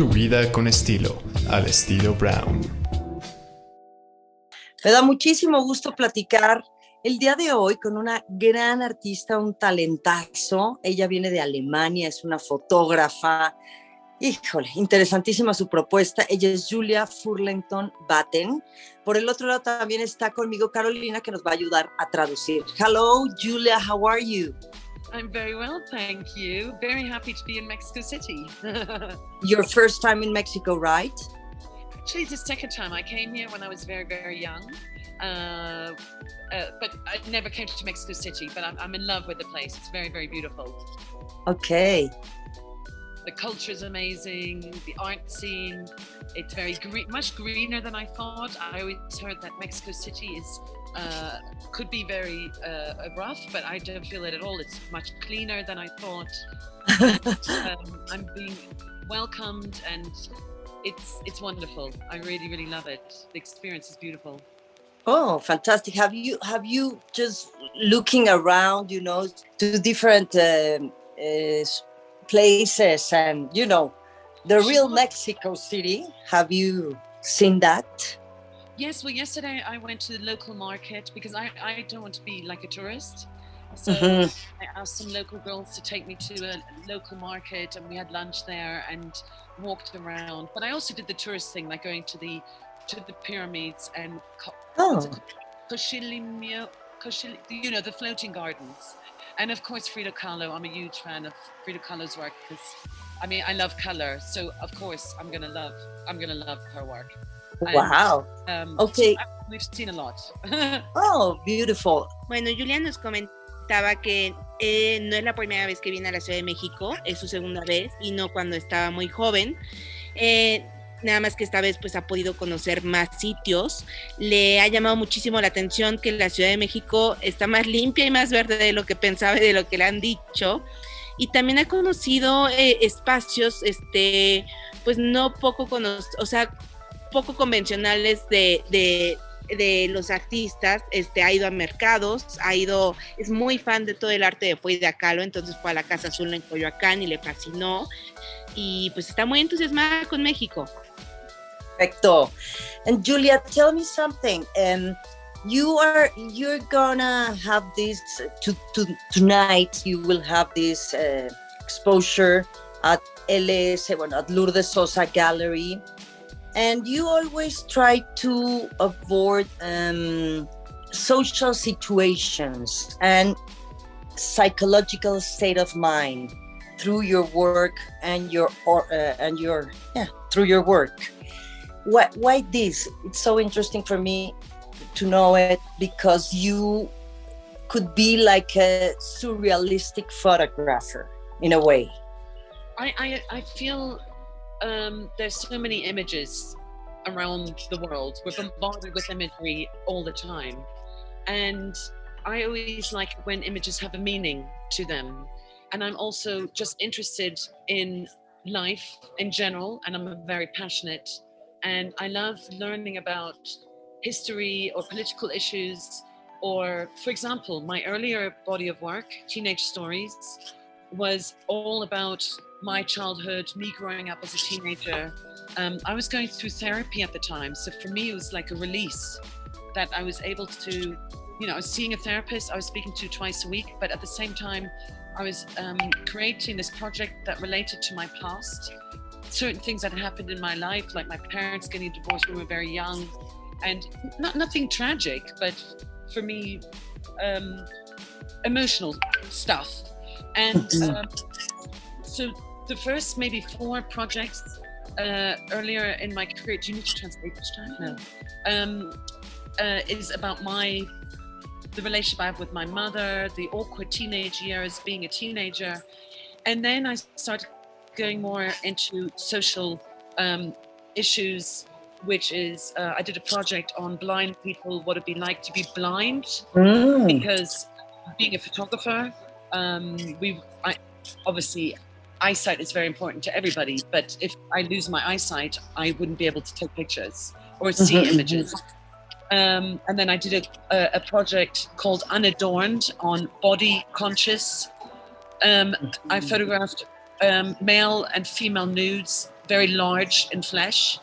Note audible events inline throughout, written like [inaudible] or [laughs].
Tu vida con estilo, al estilo Brown. Me da muchísimo gusto platicar el día de hoy con una gran artista, un talentazo. Ella viene de Alemania, es una fotógrafa. Híjole, interesantísima su propuesta. Ella es Julia Furlington Batten. Por el otro lado también está conmigo Carolina que nos va a ayudar a traducir. Hello, Julia, how are you? I'm very well, thank you. Very happy to be in Mexico City. [laughs] Your first time in Mexico, right? Actually, it's the second time. I came here when I was very, very young. Uh, uh, but I never came to Mexico City, but I'm, I'm in love with the place. It's very, very beautiful. Okay. The culture is amazing, the art scene, it's very green, much greener than I thought. I always heard that Mexico City is uh, could be very uh, rough, but I don't feel it at all. It's much cleaner than I thought. [laughs] um, I'm being welcomed, and it's it's wonderful. I really really love it. The experience is beautiful. Oh, fantastic! Have you have you just looking around, you know, to different uh, uh, places and you know, the real Mexico City? Have you seen that? Yes, well, yesterday I went to the local market because I, I don't want to be like a tourist. [laughs] So Mhm. I asked some local girls to take me to a local market and we had lunch there and walked around. But I also did the tourist thing, like going to the to the pyramids and co- what's it Oh, you know, the floating gardens. And of course, Frida Kahlo. I'm a huge fan of Frida Kahlo's work because, I mean, I love color. So of course, I'm gonna love, I'm gonna love her work. And, wow. Um, Okay. We've seen a lot. [laughs] Oh, beautiful. Bueno, Julia nos comentaba que eh, no es la primera vez que viene a la Ciudad de México, es su segunda vez, vino cuando estaba muy joven. Eh, nada más que esta vez pues ha podido conocer más sitios. Le ha llamado muchísimo la atención que la Ciudad de México está más limpia y más verde de lo que pensaba y de lo que le han dicho. Y también ha conocido eh, espacios, este, pues no poco conocidos, o sea, poco convencionales de, de, de los artistas, este, ha ido a mercados, ha ido, es muy fan de todo el arte de Frida Kahlo, entonces fue a la Casa Azul en Coyoacán y le fascinó y pues está muy entusiasmada con México. Perfecto. And Julia, tell me something. Um, you are you're gonna have this to, to tonight. You will have this uh, exposure at LS, bueno, at Lourdes Sosa Gallery, and you always try to avoid um, social situations and psychological state of mind through your work and your or uh, and your yeah through your work. Why, why this? It's so interesting for me to know it because you could be like a surrealistic photographer in a way. I, I, I feel um, there's so many images around the world. We're bombarded with imagery all the time. And I always like when images have a meaning to them. And I'm also just interested in life in general, and I'm very passionate. And I love learning about history or political issues. Or, for example, my earlier body of work, Teenage Stories, was all about my childhood, me growing up as a teenager. Um, I was going through therapy at the time. So for me, it was like a release that I was able to, you know, I was seeing a therapist I was speaking to twice a week, but at the same time, I was um, creating this project that related to my past, certain things that happened in my life, like my parents getting divorced when we were very young, and not nothing tragic, but for me, um, emotional stuff. And um, so the first maybe four projects uh, earlier in my career, do you need to translate this time? No. Um, uh, is about my the relationship I have with my mother, the awkward teenage years, being a teenager, and then I started going more into social um, issues, which is uh, I did a project on blind people, what it'd be like to be blind, Mm. because being a photographer, um, we I, obviously eyesight is very important to everybody. But if I lose my eyesight, I wouldn't be able to take pictures or see Mhm, mhm. images. Um, and then I did a, a, project called Unadorned on body conscious. Um, I photographed um, male and female nudes, very large in flesh.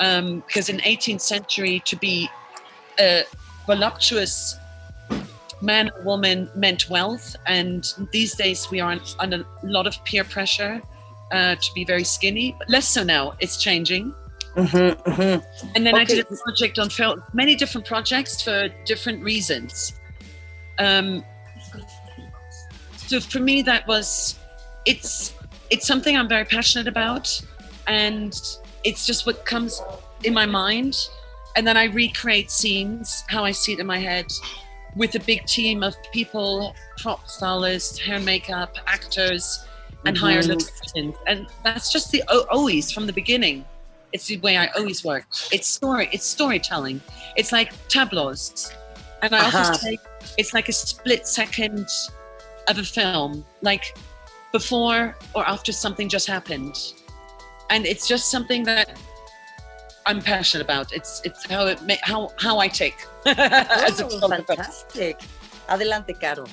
Um, because in 18th century, to be a voluptuous man or woman meant wealth, and these days we are under a lot of peer pressure uh, to be very skinny. But less so now. It's changing. Mhm, mhm. And then I did a project on film, many different projects for different reasons. Um, so for me, that was it's it's something I'm very passionate about, and it's just what comes in my mind, and then I recreate scenes how I see it in my head, with a big team of people, prop stylists, hair, and makeup, actors, and higher Mhm. locations, and that's just the always from the beginning. It's the way I always work. It's story. It's storytelling. It's like tableaus, and I Uh-huh. often say it's like a split second of a film, like before or after something just happened, and it's just something that I'm passionate about. It's it's how it ma- how how I take [laughs] Oh, fantastic. Adelante, Caro.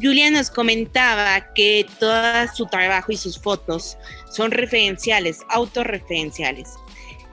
Julia nos comentaba que todo su trabajo y sus fotos son referenciales, autorreferenciales.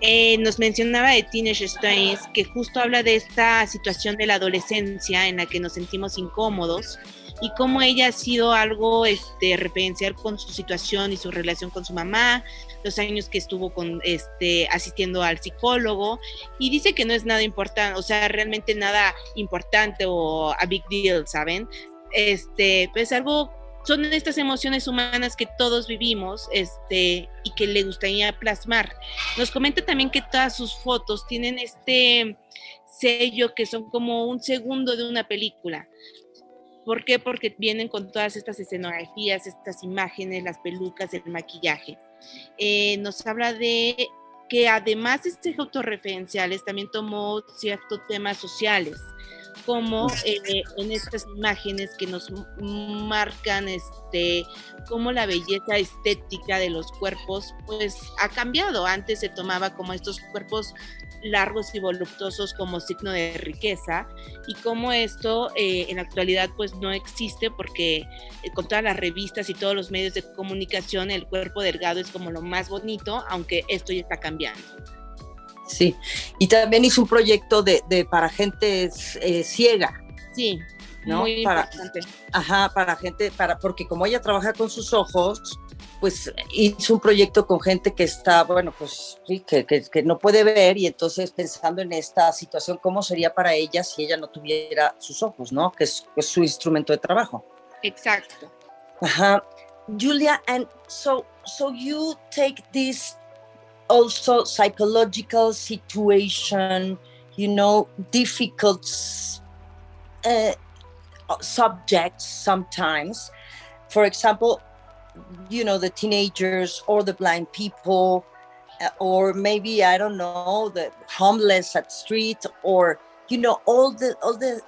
Eh, nos mencionaba de Teenage Stories que justo habla de esta situación de la adolescencia en la que nos sentimos incómodos y cómo ella ha sido algo este, referencial con su situación y su relación con su mamá, los años que estuvo con, este, asistiendo al psicólogo y dice que no es nada importante, o sea, realmente nada importante o a big deal, ¿saben? este, pues algo, son estas emociones humanas que todos vivimos, este, y que le gustaría plasmar. Nos comenta también que todas sus fotos tienen este sello que son como un segundo de una película. ¿Por qué? Porque vienen con todas estas escenografías, estas imágenes, las pelucas, el maquillaje. Eh, nos habla de que además de ser autorreferenciales, también tomó ciertos temas sociales como eh, en estas imágenes que nos marcan este cómo la belleza estética de los cuerpos pues ha cambiado. Antes se tomaba como estos cuerpos largos y voluptuosos como signo de riqueza y cómo esto eh, en la actualidad pues no existe porque eh, con todas las revistas y todos los medios de comunicación el cuerpo delgado es como lo más bonito aunque esto ya está cambiando Sí. Y también hizo un proyecto de, de para gente eh, ciega. sí ¿No? muy Para- importante Ajá, para gente, para, porque como ella trabaja con sus ojos, pues hizo un proyecto con gente que está, bueno, pues sí, que, que- que no puede ver y entonces pensando en esta situación, ¿cómo sería para ella si ella no tuviera sus ojos, ¿no? Que es, es su instrumento de trabajo. exacto Ajá. Julia, and so, so you take this also psychological situation, you know, difficult uh, subjects sometimes. For example, you know, the teenagers or the blind people, uh, or maybe I don't know, the homeless at street, or you know, all the all the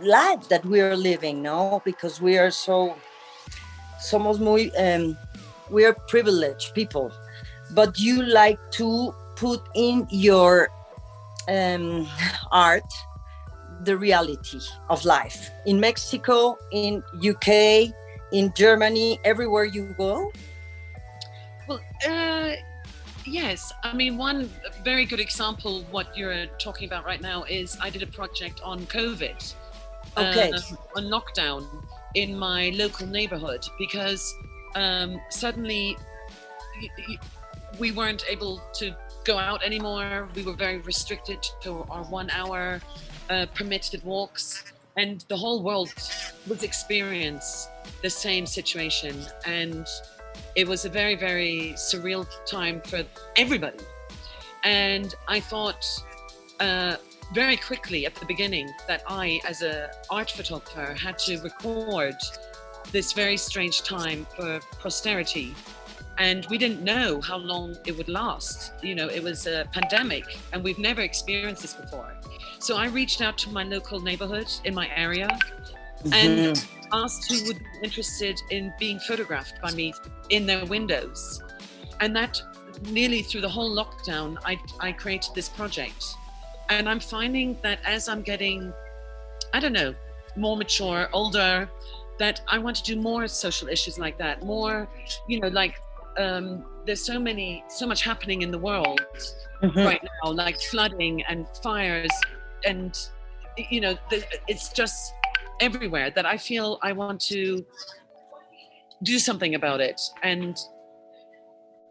life that we are living, no, because we are so somos muy um, we are privileged people, but you like to put in your um, art the reality of life in Mexico, in UK, in Germany, everywhere you go. Well, uh, yes. I mean, one very good example, what you're talking about right now, is I did a project on COVID, Okay. um, on lockdown in my local neighborhood because um, suddenly we weren't able to go out anymore. We were very restricted to our one hour uh, permitted walks. And the whole world was experience the same situation. And it was a very, very surreal time for everybody. And I thought uh, very quickly at the beginning that I, as an art photographer, had to record this very strange time for posterity. And we didn't know how long it would last. You know, it was a pandemic, and we've never experienced this before. So I reached out to my local neighborhood in my area and mm-hmm. asked who would be interested in being photographed by me in their windows. And that nearly through the whole lockdown, I, I created this project. And I'm finding that as I'm getting, I don't know, more mature, older, that I want to do more social issues like that, more, you know, like um, there's so many, so much happening in the world Mhm. right now, like flooding and fires, and you know, the, it's just everywhere that I feel I want to do something about it and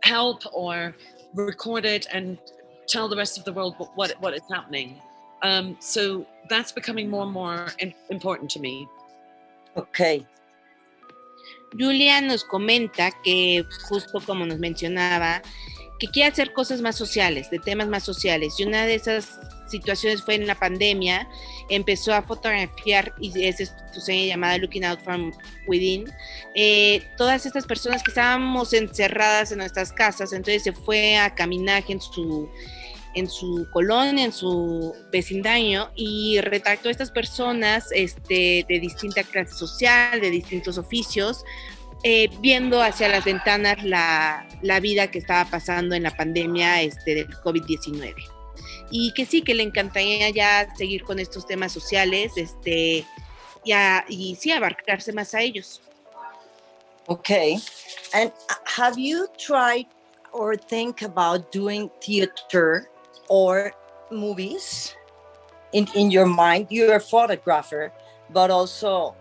help or record it and tell the rest of the world what what, what is happening. Um, so that's becoming more and more important to me. Okay. Julia nos comenta que justo como nos mencionaba, que quiere hacer cosas más sociales, de temas más sociales. Y una de esas situaciones fue en la pandemia, empezó a fotografiar, y es su serie llamada Looking Out from Within, eh, todas estas personas que estábamos encerradas en nuestras casas, entonces se fue a caminar en su en su colonia, en su vecindario y retrató a estas personas este, de distinta clase social, de distintos oficios, eh, viendo hacia las ventanas la, la, vida que estaba pasando en la pandemia este, del COVID-19. Y que sí, que le encantaría ya seguir con estos temas sociales este, y, a, y sí, abarcarse más a ellos. Okay. And uh, have you tried or think about doing theater or movies in, in your mind? You're a photographer, but also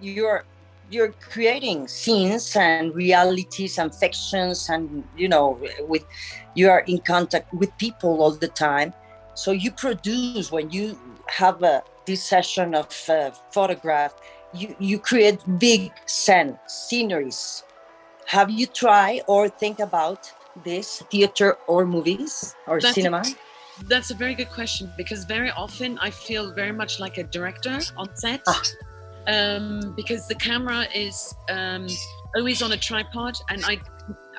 you're you're creating scenes and realities and fictions and you know with you are in contact with people all the time. So you produce when you have a this session of uh, photograph you you create big scene sceneries. Have you tried or think about this theater or movies or That's- cinema That's a very good question because very often I feel very much like a director on set. Ah. Um, because the camera is um, always on a tripod and I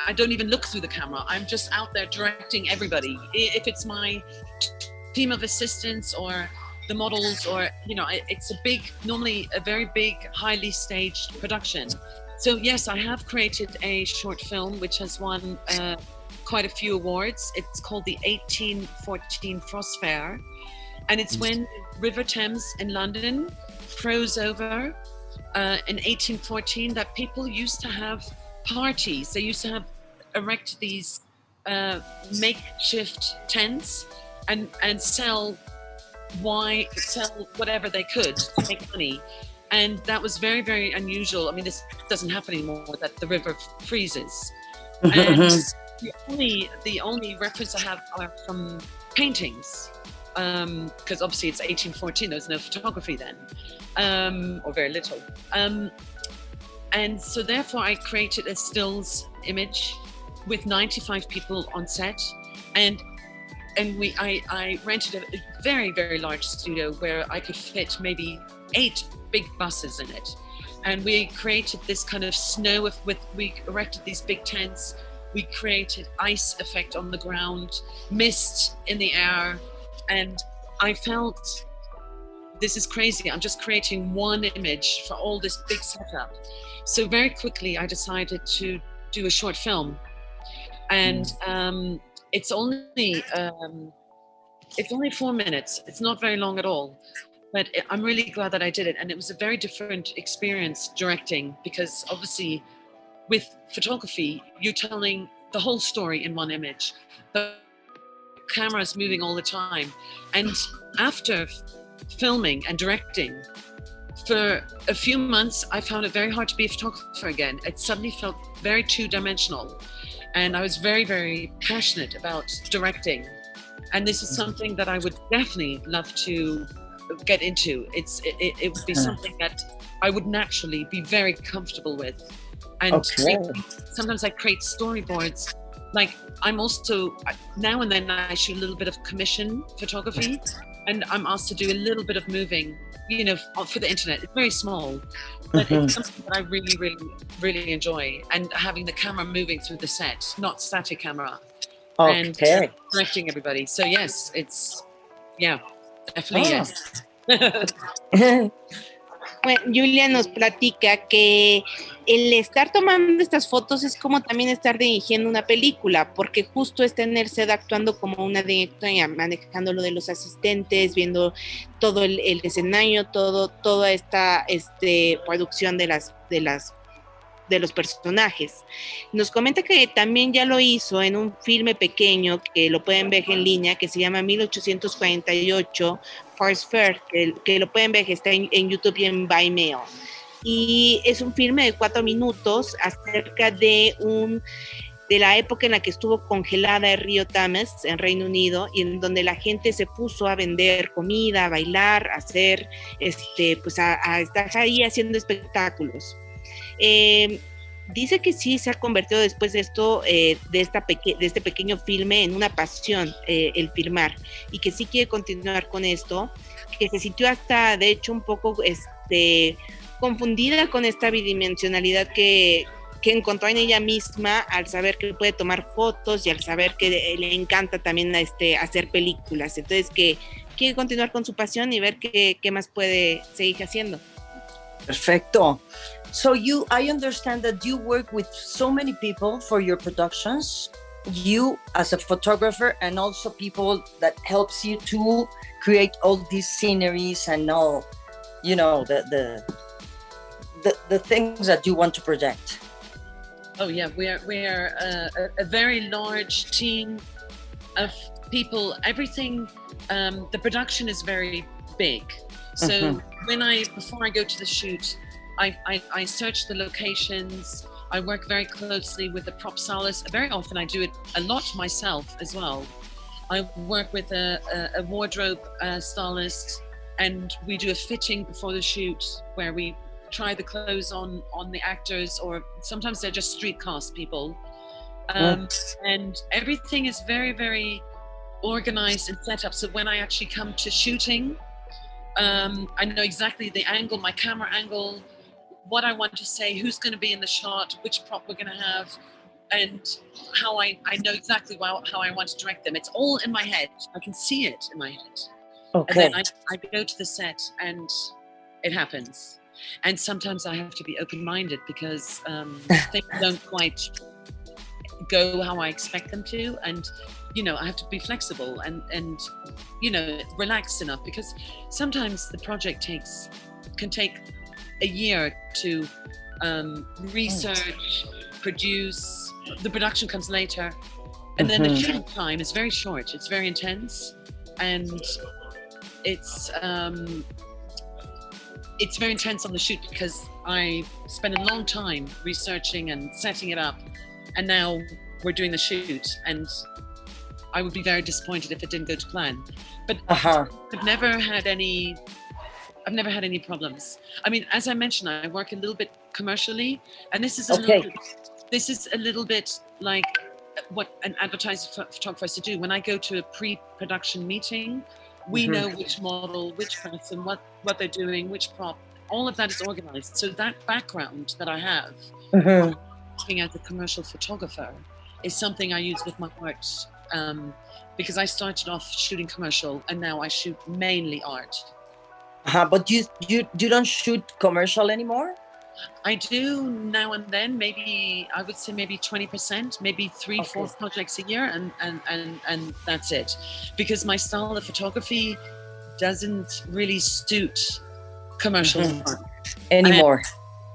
I don't even look through the camera. I'm just out there directing everybody. If it's my team of assistants or the models or you know it's a big normally a very big highly staged production so yes i have created a short film which has won uh, quite a few awards it's called the 1814 frost fair and it's when river thames in london froze over uh, in 1814 that people used to have parties they used to have erect these uh, makeshift tents and and sell wine, sell whatever they could to make money. And that was very, very unusual. I mean, this doesn't happen anymore that the river freezes. [laughs] And the only the only reference I have are from paintings, because obviously it's 1814. There was no photography then, um, or very little. Um, and so therefore, I created a stills image with 95 people on set, and and we I, I rented a, very very large studio where I could fit maybe eight big buses in it, and we created this kind of snow with we erected these big tents. We created ice effect on the ground, mist in the air, and I felt this is crazy. I'm just creating one image for all this big setup. So very quickly, I decided to do a short film, and um, it's only um, it's only four minutes. It's not very long at all, but I- I'm really glad that I did it. And it was a very different experience directing because obviously, with photography, you're telling the whole story in one image. The camera's moving all the time, and after filming and directing. For a few months, I found it very hard to be a photographer again. It suddenly felt very two dimensional and I was very, very passionate about directing. And this is something that I would definitely love to get into. It's it, it, would be something that I would naturally be very comfortable with. And Okay. sometimes I create storyboards. Like I'm also now and then I shoot a little bit of commission photography, and I'm asked to do a little bit of moving. You know, for the internet. It's very small, but Mhm. it's something that I really, really, really enjoy. And having the camera moving through the set, not static camera, and Okay. directing everybody. So yes, it's yeah, definitely Oh. yes. [laughs] [laughs] Bueno, Julia nos platica que el estar tomando estas fotos es como también estar dirigiendo una película, porque justo es tenerse actuando como una directora, manejando lo de los asistentes, viendo todo el, el escenario, todo, toda esta este, producción de las, de las de los personajes. Nos comenta que también ya lo hizo en un filme pequeño que lo pueden ver en línea, que se llama 1848 First Fair, que, lo pueden ver, está en, YouTube y en Vimeo. Y es un filme de cuatro minutos acerca de un de la época en la que estuvo congelada el río Thames en Reino Unido y en donde la gente se puso a vender comida, a bailar, a hacer, este, pues a, estar ahí haciendo espectáculos. Eh, dice que sí se ha convertido después de esto, eh, de, esta de este pequeño filme, en una pasión eh, el filmar y que sí quiere continuar con esto, que se sintió hasta, de hecho, un poco este, confundida con esta bidimensionalidad que, que encontró en ella misma al saber que puede tomar fotos y al saber que le encanta también este, hacer películas. Entonces, que quiere continuar con su pasión y ver qué, qué más puede seguir haciendo. Perfecto. So you, I understand that you work with so many people for your productions. You as a photographer and also people that helps you to create all these sceneries and all, you know, the the the, the things that you want to project. Oh yeah, we are we are a, a very large team of people. Everything, um, the production is very big. So mm-hmm. when I before I go to the shoot, I, I, I search the locations. I work very closely with the prop stylist. Very often I do it a lot myself as well. I work with a, a, a wardrobe uh, stylist and we do a fitting before the shoot where we try the clothes on on the actors or sometimes they're just street cast people um, and everything is very very organized and set up so when i actually come to shooting um, i know exactly the angle my camera angle what I want to say, who's going to be in the shot, which prop we're going to have, and how I, I know exactly how, how I want to direct them. It's all in my head. I can see it in my head. Okay. And then I, I go to the set and it happens. And sometimes I have to be open minded because um, [laughs] things don't quite go how I expect them to. And, you know, I have to be flexible and, and, you know, relaxed enough because sometimes the project takes, can take a year to um, research, produce. The production comes later, and then mm-hmm. the shooting time is very short. It's very intense, and it's um, it's very intense on the shoot because I spent a long time researching and setting it up, and now we're doing the shoot, and I would be very disappointed if it didn't go to plan. But uh-huh. I've never had any I've never had any problems. I mean, as I mentioned, I work a little bit commercially, and this is a okay. little bit, this is a little bit like what an advertising photographer has to do. When I go to a pre-production meeting, we mm-hmm. know which model, which person, what what they're doing, which prop. All of that is organized. So that background that I have, mm-hmm. working as a commercial photographer, is something I use with my art. Um, because I started off shooting commercial, and now I shoot mainly art. Uh, but you you you don't shoot commercial anymore? I do now and then, maybe I would say maybe 20%, maybe three, okay. four projects a year, and, and, and, and that's it. Because my style of photography doesn't really suit commercial mm-hmm. anymore.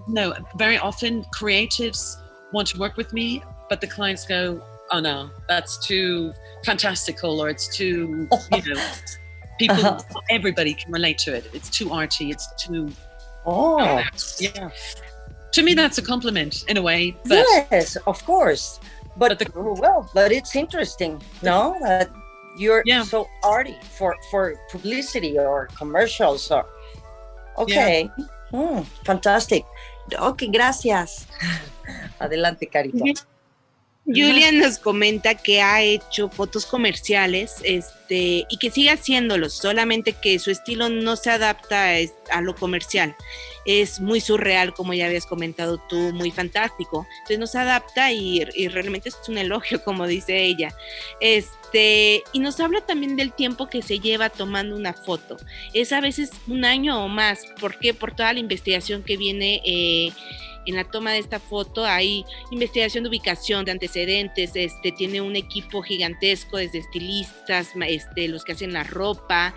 And, no, very often creatives want to work with me, but the clients go, oh no, that's too fantastical or it's too, you [laughs] know, people uh-huh. everybody can relate to it it's too arty it's too oh yeah. to me that's a compliment in a way but, yes of course. But, but the, well but it's interesting no? That you're yeah. so arty for for publicity or commercials or okay. Yeah. mm, fantastic. Okay gracias. [laughs] Adelante carito Julian nos comenta que ha hecho fotos comerciales este, y que sigue haciéndolos, solamente que su estilo no se adapta a, lo comercial. Es muy surreal, como ya habías comentado tú, muy fantástico. Entonces no se adapta y, realmente es un elogio, [laughs] como dice ella. Este, y nos habla también del tiempo que se lleva tomando una foto. Es a veces un año o más. ¿Por qué? Por toda la investigación que viene. Eh, en la toma de esta foto hay investigación de ubicación, de antecedentes, este, tiene un equipo gigantesco desde estilistas, este, los que hacen la ropa,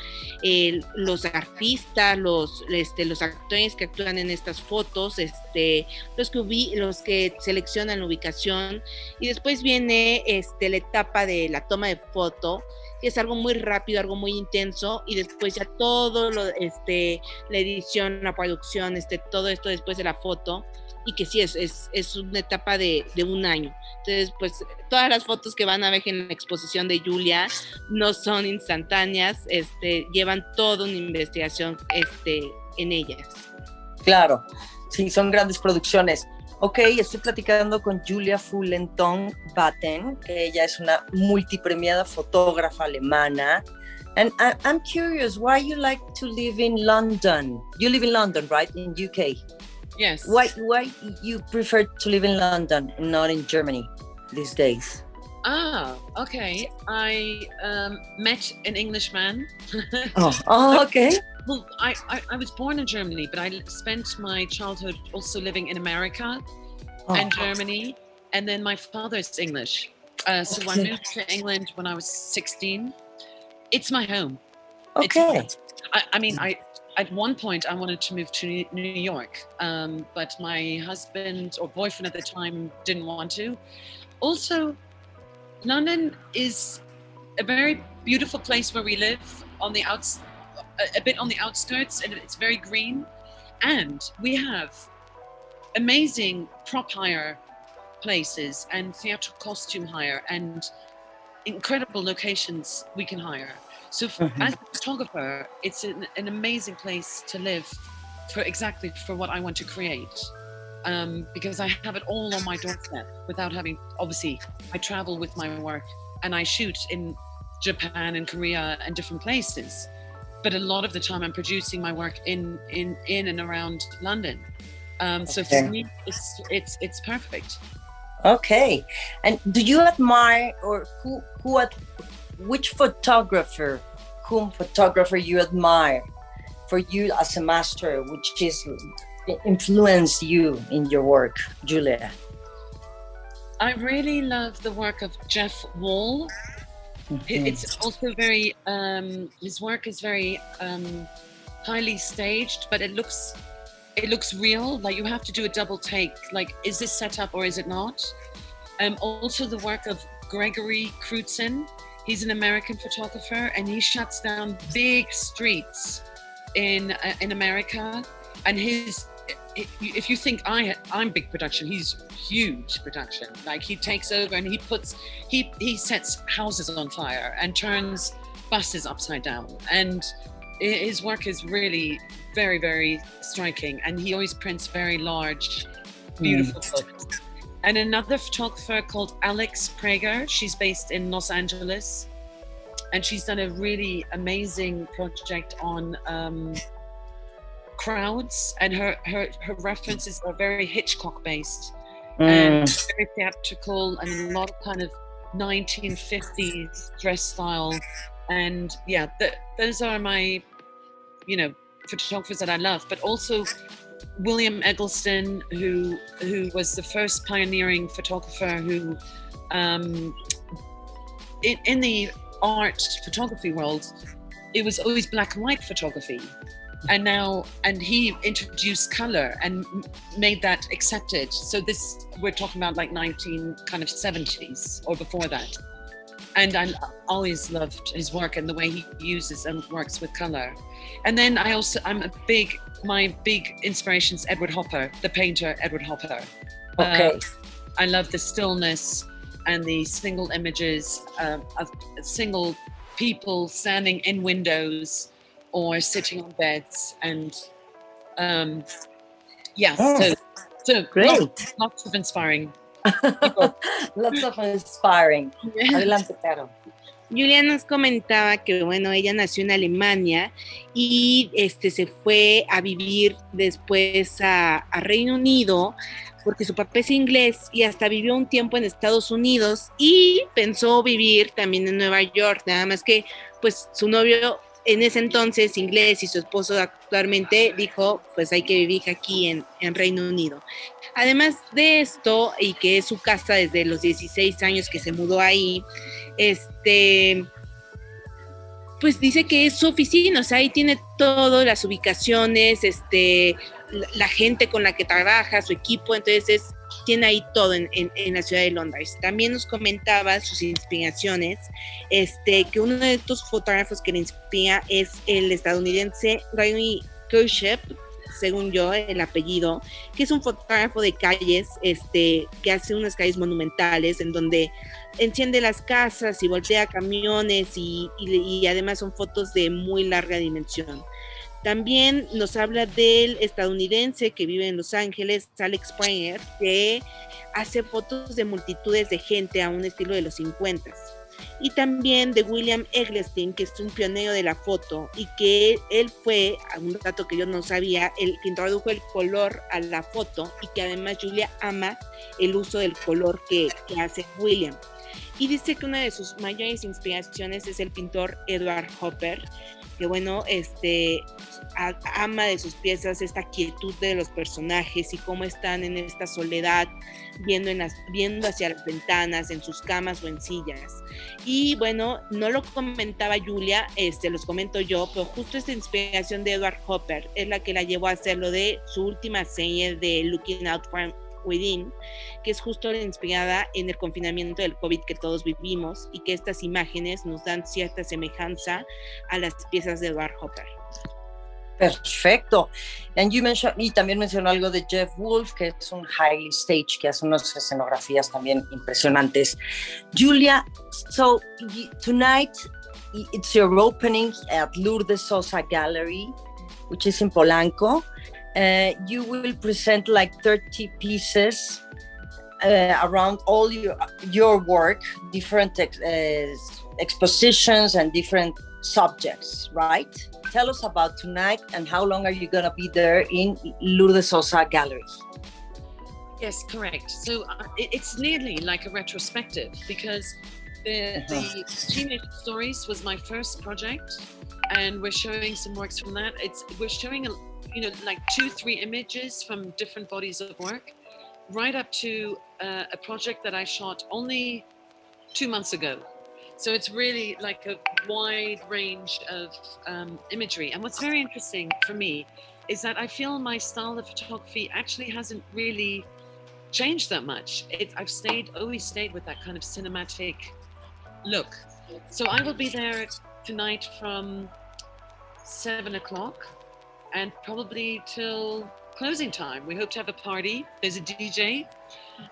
los artistas, los, este, los actores que actúan en estas fotos, este, los, que los que seleccionan la ubicación. Y después viene este, la etapa de la toma de foto que es algo muy rápido, algo muy intenso, y después ya todo lo, este, la edición, la producción, este, todo esto después de la foto, y que sí, es, es, es una etapa de, de, un año. Entonces, pues todas las fotos que van a ver en la exposición de Julia no son instantáneas, este, llevan toda una investigación este, en ellas. Claro, sí, son grandes producciones. Ok, estoy platicando con Julia Fullenton Batten, que ella es una multipremiada fotógrafa alemana. And I, I'm curious why you like to live in London. You live in London, right? In UK. Yes. Why why you prefer to live in London and not in Germany these days? Ah, okay. I um, met an Englishman. [laughs] oh, oh, okay. Well, I, I, I, was born in Germany, but I spent my childhood also living in America oh. and Germany. And then my father's English. Uh, so okay. I moved to England when I was 16. It's my home. Okay. I, I, mean, I at one point I wanted to move to New York, um, but my husband or boyfriend at the time didn't want to. Also, London is a very beautiful place where we live on the outs a, bit on the outskirts and it's very green. And we have amazing prop hire places and theatrical costume hire and incredible locations we can hire. So mm-hmm. as a photographer, it's an, an, amazing place to live for exactly for what I want to create. Um, because I have it all on my doorstep without having obviously I travel with my work and I shoot in Japan and Korea and different places but a lot of the time I'm producing my work in in in and around London. Um, so okay. for me, it's it's it's perfect. Okay, and do you admire or who who which photographer, whom photographer you admire for you as a master, which is influenced you in your work, Julia? I really love the work of Jeff Wall. Mm-hmm. It's also very, um, his work is very um, highly staged, but it looks, it looks real. Like you have to do a double take. Like, is this set up or is it not? Um, also the work of Gregory Crewdson. He's an American photographer and he shuts down big streets in uh, in America. And his if you think I I'm big production, he's huge production. Like he takes over and he puts he he sets houses on fire and turns buses upside down. And his work is really very very striking. And he always prints very large, beautiful mm. books. And another photographer called Alex Prager. She's based in Los Angeles, and she's done a really amazing project on. Um, crowds, and her her, her references are very Hitchcock based mm. and very theatrical, and a lot of kind of 1950s dress style. And yeah, those are my, you know, photographers that I love. But also William Eggleston, who who was the first pioneering photographer who, um, in, in the art photography world, it was always black and white photography. And now and he introduced color and made that accepted. So this we're talking about like 19 kind of 70s or before that. And i always loved his work and the way he uses and works with color. And then i also i'm a big my big inspiration is edward hopper the painter edward hopper. Okay. Uh, i love the stillness and the single images uh, of single people standing in windows or sitting on beds and um yeah oh, so so great. lots, lots of inspiring [laughs] lots of inspiring. Adelante Caro Julia nos comentaba que bueno, ella nació en Alemania y este se fue a vivir después a, a, Reino Unido porque su papá es inglés y hasta vivió un tiempo en Estados Unidos y pensó vivir también en Nueva York, nada más que pues su novio en ese entonces inglés y su esposo actualmente dijo, pues hay que vivir aquí en, Reino Unido. Además de esto, y que es su casa desde los 16 años que se mudó ahí, este, pues dice que es su oficina, o sea, ahí tiene todo, las ubicaciones, este, la gente con la que trabaja, su equipo, entonces tiene ahí todo en, la ciudad de Londres. También nos comentaba sus inspiraciones, este, que uno de estos fotógrafos que le inspira es el estadounidense Ray Kershep, según yo, el apellido, que es un fotógrafo de calles, este, que hace unas calles monumentales en donde enciende las casas y voltea camiones y además son fotos de muy larga dimensión. También nos habla del estadounidense que vive en Los Ángeles, Alex Springer, que hace fotos de multitudes de gente a un estilo de los 50. Y también de William Eggleston, que es un pionero de la foto y que él fue, un dato que yo no sabía, el que introdujo el color a la foto y que además Julia ama el uso del color que hace William. Y dice que una de sus mayores inspiraciones es el pintor Edward Hopper, que bueno, este, ama de sus piezas esta quietud de los personajes y cómo están en esta soledad, viendo, en las, viendo hacia las ventanas, en sus camas o en sillas. Y bueno, no lo comentaba Julia, este, los comento yo, pero justo esta inspiración de Edward Hopper es la que la llevó a hacer lo de su última serie de Looking Out for Within, que es justo inspirada en el confinamiento del COVID que todos vivimos y que estas imágenes nos dan cierta semejanza a las piezas de Edward. Perfecto. And you mentioned, y también mencionó algo de Jeff Wolf, que es un highly stage, que hace unas escenografías también impresionantes. Julia, so tonight it's your opening at Lourdes Sosa Gallery, which is in Polanco. Uh, you will present like 30 pieces uh, around all your your work, different ex uh, expositions and different subjects, right? Tell us about tonight and how long are you going to be there in Lourdes Sosa Gallery? Yes, correct. So uh, it's nearly like a retrospective because the, uh-huh. the Teenage Stories was my first project, and we're showing some works from that. It's we're showing a you know, like two, three images from different bodies of work, right up to uh, a project that I shot only two months ago. So it's really like a wide range of um, imagery. And what's very interesting for me is that I feel my style of photography actually hasn't really changed that much. It, I've stayed, always stayed with that kind of cinematic look. So I will be there tonight from seven o'clock and probably till closing time. We hope to have a party. There's a DJ.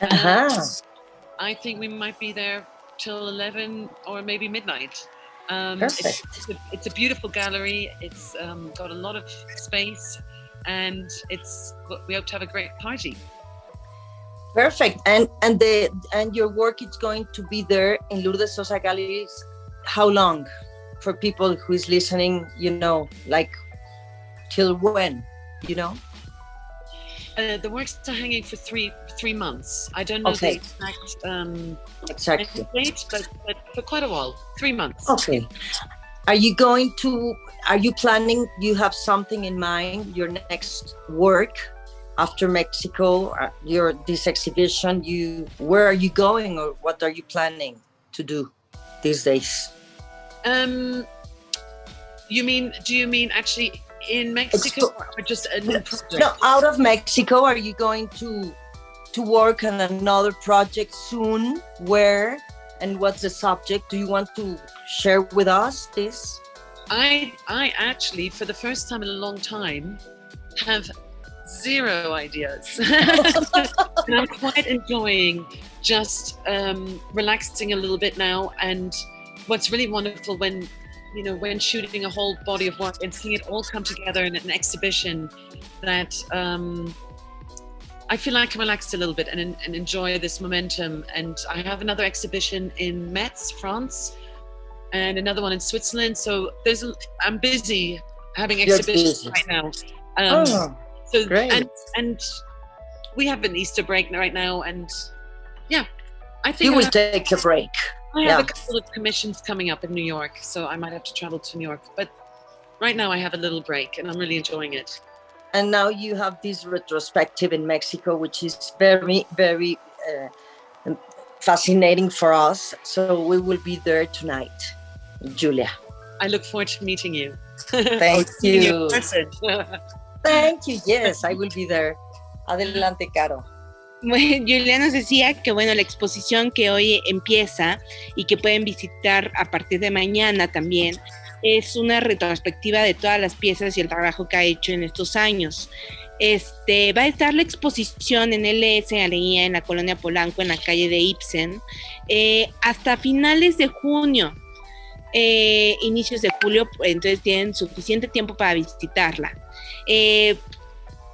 Uh-huh. I think we might be there till 11 or maybe midnight. Um, Perfect. It's, it's, a, it's, a, beautiful gallery. It's um, got a lot of space, and it's we hope to have a great party. Perfect. And and the and your work is going to be there in Lourdes Sosa Galleries. How long? For people who is listening, you know, like till when you know uh, the works are hanging for three three months. I don't know okay. the exact um, exactly date, but, but for quite a while, three months. Okay. Are you going to? Are you planning? You have something in mind? Your next work after Mexico? Uh, your this exhibition? You where are you going, or what are you planning to do these days? Um, you mean? Do you mean actually in Mexico or just a new project? No, out of Mexico. Are you going to to work on another project soon? Where and what's the subject? Do you want to share with us this? I I actually, for the first time in a long time, have zero ideas. [laughs] and I'm quite enjoying just um, relaxing a little bit now. And what's really wonderful when you know, when shooting a whole body of work and seeing it all come together in an exhibition that um, I feel like I can relax a little bit and, and enjoy this momentum. And I have another exhibition in Metz, France, and another one in Switzerland. So there's a, I'm busy having exhibitions right now. Um, oh, so great. and and we have an Easter break right now, and yeah, I think you will take a break. I have yeah. a couple of commissions coming up in New York, so I might have to travel to New York. But right now I have a little break and I'm really enjoying it. And now you have this retrospective in Mexico, which is very, very uh, fascinating for us. So we will be there tonight, Julia. I look forward to meeting you. Thank [laughs] Seeing you. [laughs] Thank you. Yes, I will be there. Adelante, Caro. Bueno, [laughs] Julia nos decía que bueno, la exposición que hoy empieza y que pueden visitar a partir de mañana también es una retrospectiva de todas las piezas y el trabajo que ha hecho en estos años. Este, va a estar la exposición en LS Galería en la colonia Polanco, en la calle de Ibsen, eh, hasta finales de junio, eh, inicios de julio, entonces tienen suficiente tiempo para visitarla. Eh,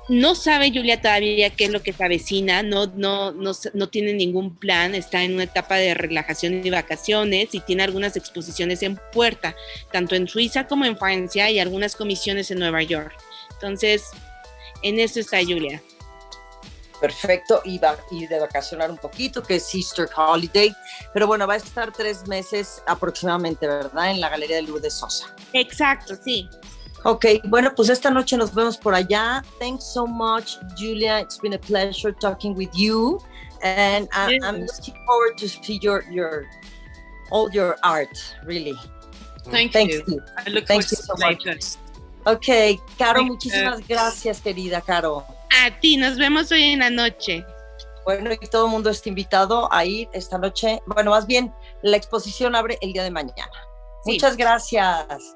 no sabe Julia todavía qué es lo que se avecina, no, no, no, no, tiene ningún plan, está en una etapa de relajación y vacaciones y tiene algunas exposiciones en puerta, tanto en Suiza como en Francia y algunas comisiones en Nueva York. Entonces, en eso está Julia. Perfecto, y, va, y de vacacionar un poquito, que es Easter Holiday, pero bueno, va a estar tres meses aproximadamente, ¿verdad? En la Galería de Lourdes Sosa. Exacto, sí. Ok, bueno, pues esta noche nos vemos por allá. Thanks so much, Julia. It's been a pleasure talking with you, and I, Yes. I'm looking forward to see your your all your art. Really, Thank, thank you. you. I look Thank forward you so much. Ok, Caro, muchísimas gracias, querida Caro. A ti, nos vemos hoy en la noche. Bueno, y todo el mundo está invitado a ir esta noche. Bueno, más bien, la exposición abre el día de mañana. Sí. Muchas gracias.